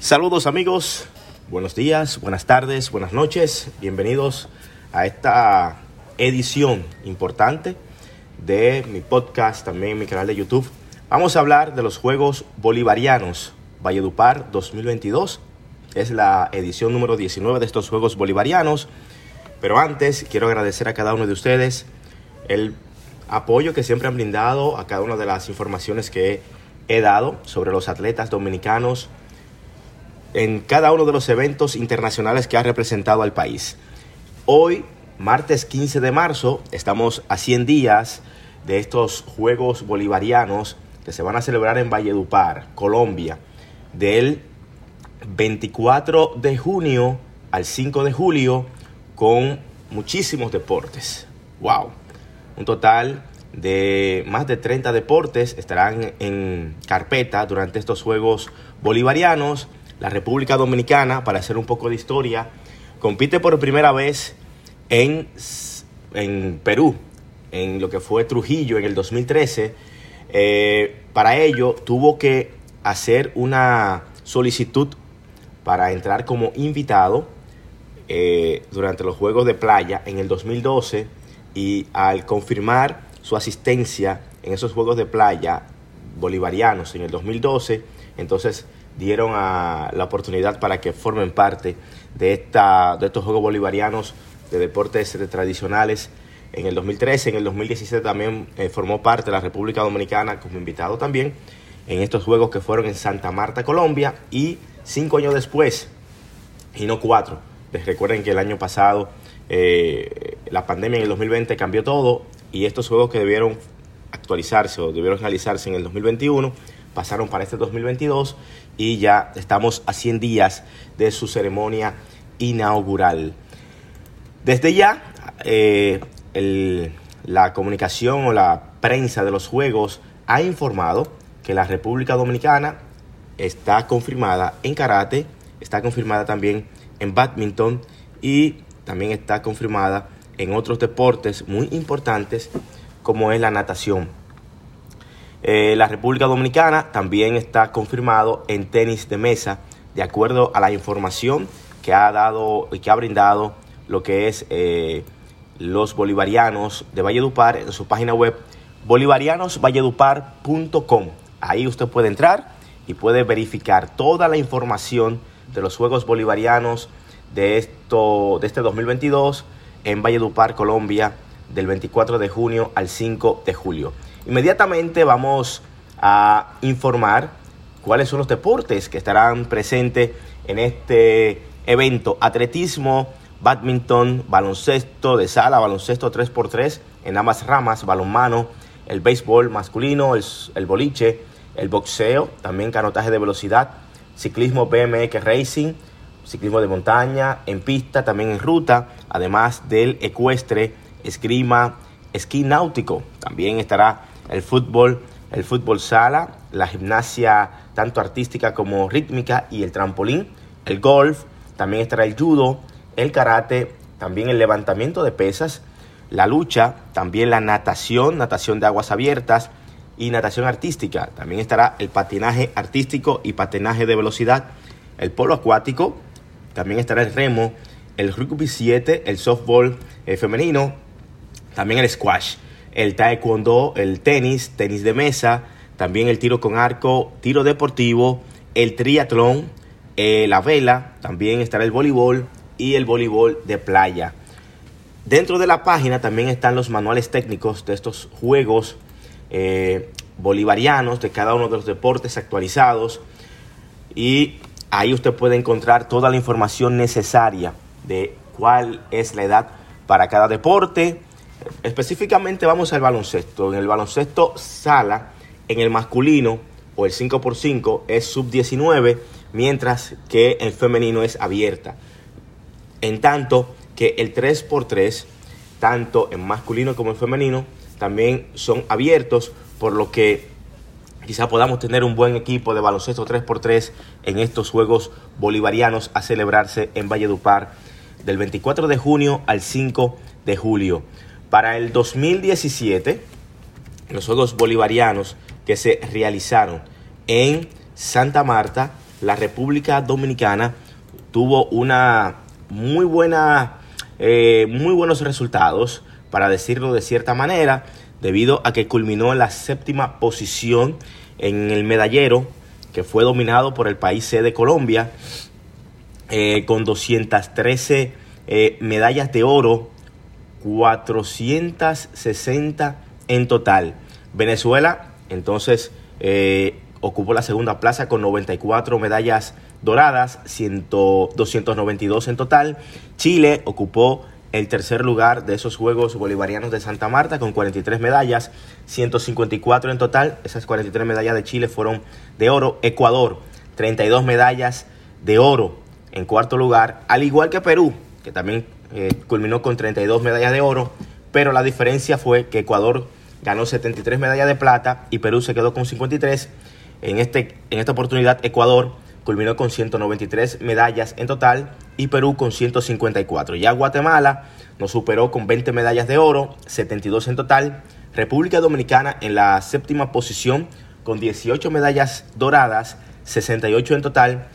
Saludos amigos, buenos días, buenas tardes, buenas noches, bienvenidos a esta edición importante de mi podcast, también mi canal de YouTube. Vamos a hablar de los Juegos Bolivarianos Valledupar 2022. Es la edición número 19 de estos Juegos Bolivarianos. Pero antes quiero agradecer a cada uno de ustedes el apoyo que siempre han brindado a cada una de las informaciones que he dado sobre los atletas dominicanos en cada uno de los eventos internacionales que ha representado al país. Hoy, martes 15 de marzo, estamos a 100 días de estos Juegos Bolivarianos que se van a celebrar en Valledupar, Colombia, del 24 de junio al 5 de julio con muchísimos deportes. ¡Wow! Un total de más de 30 deportes estarán en carpeta durante estos Juegos Bolivarianos la República Dominicana, para hacer un poco de historia, compite por primera vez en, en Perú, en lo que fue Trujillo en el 2013. Eh, para ello tuvo que hacer una solicitud para entrar como invitado eh, durante los Juegos de Playa en el 2012 y al confirmar su asistencia en esos Juegos de Playa bolivarianos en el 2012, entonces dieron a la oportunidad para que formen parte de, esta, de estos Juegos Bolivarianos de deportes tradicionales en el 2013. En el 2017 también eh, formó parte de la República Dominicana como invitado también en estos Juegos que fueron en Santa Marta, Colombia. Y cinco años después, y no cuatro, les recuerden que el año pasado eh, la pandemia en el 2020 cambió todo y estos Juegos que debieron actualizarse o debieron realizarse en el 2021 pasaron para este 2022 y ya estamos a 100 días de su ceremonia inaugural. Desde ya, eh, la comunicación o la prensa de los Juegos ha informado que la República Dominicana está confirmada en karate, está confirmada también en badminton y también está confirmada en otros deportes muy importantes como es la natación. Eh, la República Dominicana también está confirmado en tenis de mesa, de acuerdo a la información que ha dado y que ha brindado lo que es eh, los bolivarianos de Valledupar en su página web bolivarianosvalledupar.com. Ahí usted puede entrar y puede verificar toda la información de los Juegos Bolivarianos de, esto, de este 2022 en Valledupar, Colombia, del 24 de junio al 5 de julio. Inmediatamente vamos a informar cuáles son los deportes que estarán presentes en este evento. Atletismo, badminton, baloncesto de sala, baloncesto 3x3 en ambas ramas, balonmano, el béisbol masculino, el, boliche, el boxeo, también canotaje de velocidad, ciclismo BMX Racing, ciclismo de montaña, en pista, también en ruta, además del ecuestre, esgrima, esquí náutico. También estará el fútbol, el fútbol sala, la gimnasia tanto artística como rítmica y el trampolín, el golf, también estará el judo, el karate, también el levantamiento de pesas, la lucha, también la natación, natación de aguas abiertas y natación artística. También estará el patinaje artístico y patinaje de velocidad, el polo acuático, también estará el remo, el rugby 7, el softball eh, femenino, también el squash el taekwondo, el tenis, tenis de mesa, también el tiro con arco, tiro deportivo, el triatlón, eh, la vela, también estará el voleibol y el voleibol de playa. Dentro de la página también están los manuales técnicos de estos juegos eh, bolivarianos, de cada uno de los deportes actualizados. Y ahí usted puede encontrar toda la información necesaria de cuál es la edad para cada deporte, Específicamente vamos al baloncesto. En el baloncesto sala, en el masculino o el 5x5 es sub-19, mientras que el femenino es abierta. En tanto que el 3x3, tanto en masculino como en femenino, también son abiertos, por lo que quizá podamos tener un buen equipo de baloncesto 3x3 en estos Juegos Bolivarianos a celebrarse en Valledupar del 24 de junio al 5 de julio. Para el 2017, los Juegos Bolivarianos que se realizaron en Santa Marta, la República Dominicana tuvo una muy buena, eh, muy buenos resultados, para decirlo de cierta manera, debido a que culminó en la séptima posición en el medallero, que fue dominado por el país C de Colombia, eh, con 213 eh, medallas de oro, 460 en total. Venezuela, entonces, eh, ocupó la segunda plaza con 94 medallas doradas, 100, 292 en total. Chile ocupó el tercer lugar de esos Juegos Bolivarianos de Santa Marta con 43 medallas, 154 en total. Esas 43 medallas de Chile fueron de oro. Ecuador, 32 medallas de oro en cuarto lugar, al igual que Perú, que también eh, culminó con 32 medallas de oro, pero la diferencia fue que Ecuador ganó 73 medallas de plata y Perú se quedó con 53. En, este, en esta oportunidad Ecuador culminó con 193 medallas en total y Perú con 154. Ya Guatemala nos superó con 20 medallas de oro, 72 en total. República Dominicana en la séptima posición con 18 medallas doradas, 68 en total.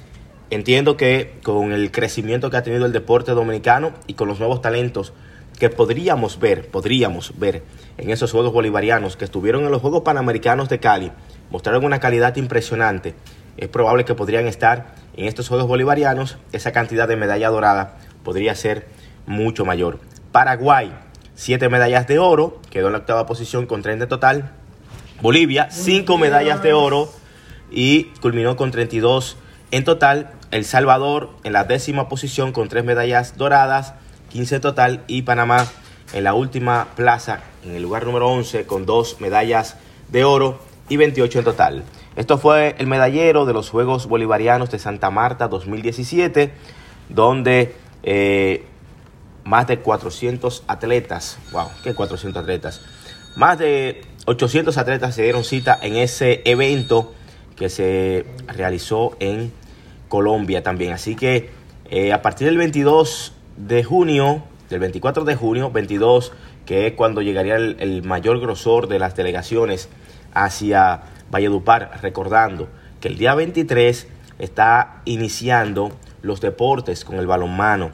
Entiendo que con el crecimiento que ha tenido el deporte dominicano y con los nuevos talentos que podríamos ver, podríamos ver en esos Juegos Bolivarianos que estuvieron en los Juegos Panamericanos de Cali, mostraron una calidad impresionante es probable que podrían estar en estos Juegos Bolivarianos, esa cantidad de medalla dorada podría ser mucho mayor. Paraguay, 7 medallas de oro, quedó en la octava posición con 30 en total. Bolivia, 5 medallas de oro y culminó con 32 en total. El Salvador en la décima posición con 3 medallas doradas, 15 en total. Y Panamá en la última plaza, en el lugar número 11, con 2 medallas de oro y 28 en total. Esto fue el medallero de los Juegos Bolivarianos de Santa Marta 2017, donde eh, más de 400 atletas, wow, ¿qué 400 atletas? Más de 800 atletas se dieron cita en ese evento que se realizó en Colombia también. Así que eh, a partir del 22 de junio, del 24 de junio, 22, que es cuando llegaría el, el mayor grosor de las delegaciones hacia Valledupar, recordando que el día 23 está iniciando los deportes con el balonmano.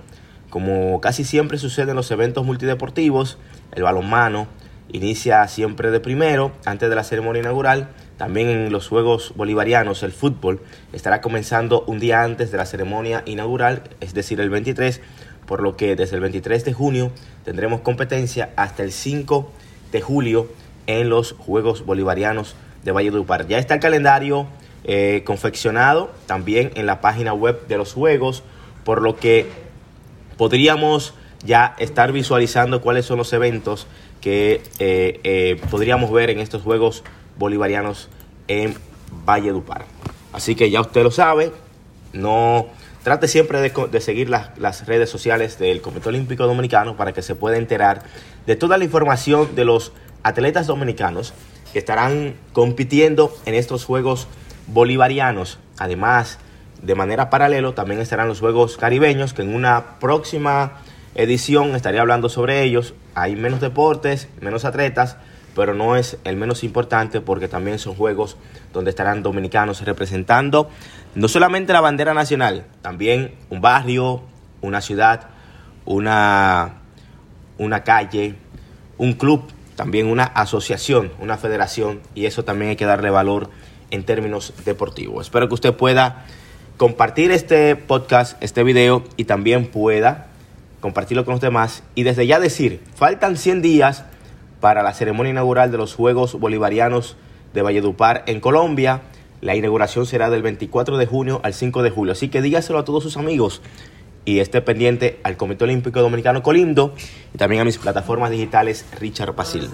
Como casi siempre sucede en los eventos multideportivos, el balonmano inicia siempre de primero, antes de la ceremonia inaugural. También en los Juegos Bolivarianos el fútbol estará comenzando un día antes de la ceremonia inaugural, es decir, el 23, por lo que desde el 23 de junio tendremos competencia hasta el 5 de julio en los Juegos Bolivarianos de Valledupar. Ya está el calendario eh, confeccionado también en la página web de los Juegos, por lo que podríamos ya estar visualizando cuáles son los eventos que eh, eh, podríamos ver en estos Juegos Bolivarianos en Valledupar. Así que ya usted lo sabe, no trate siempre de, de seguir las, las, redes sociales del Comité Olímpico Dominicano para que se pueda enterar de toda la información de los atletas dominicanos que estarán compitiendo en estos Juegos Bolivarianos. Además, de manera paralelo, también estarán los Juegos Caribeños, que en una próxima edición estaré hablando sobre ellos. Hay menos deportes, menos atletas, pero no es el menos importante porque también son juegos donde estarán dominicanos representando no solamente la bandera nacional, también un barrio, una ciudad, una, una calle, un club también una asociación, una federación, y eso también hay que darle valor en términos deportivos. Espero que usted pueda compartir este podcast, este video, y también pueda compartirlo con los demás. Y desde ya decir, faltan 100 días para la ceremonia inaugural de los Juegos Bolivarianos de Valledupar en Colombia. La inauguración será del 24 de junio al 5 de julio. Así que dígaselo a todos sus amigos y esté pendiente al Comité Olímpico Dominicano Colindo y también a mis plataformas digitales Richard Pasil.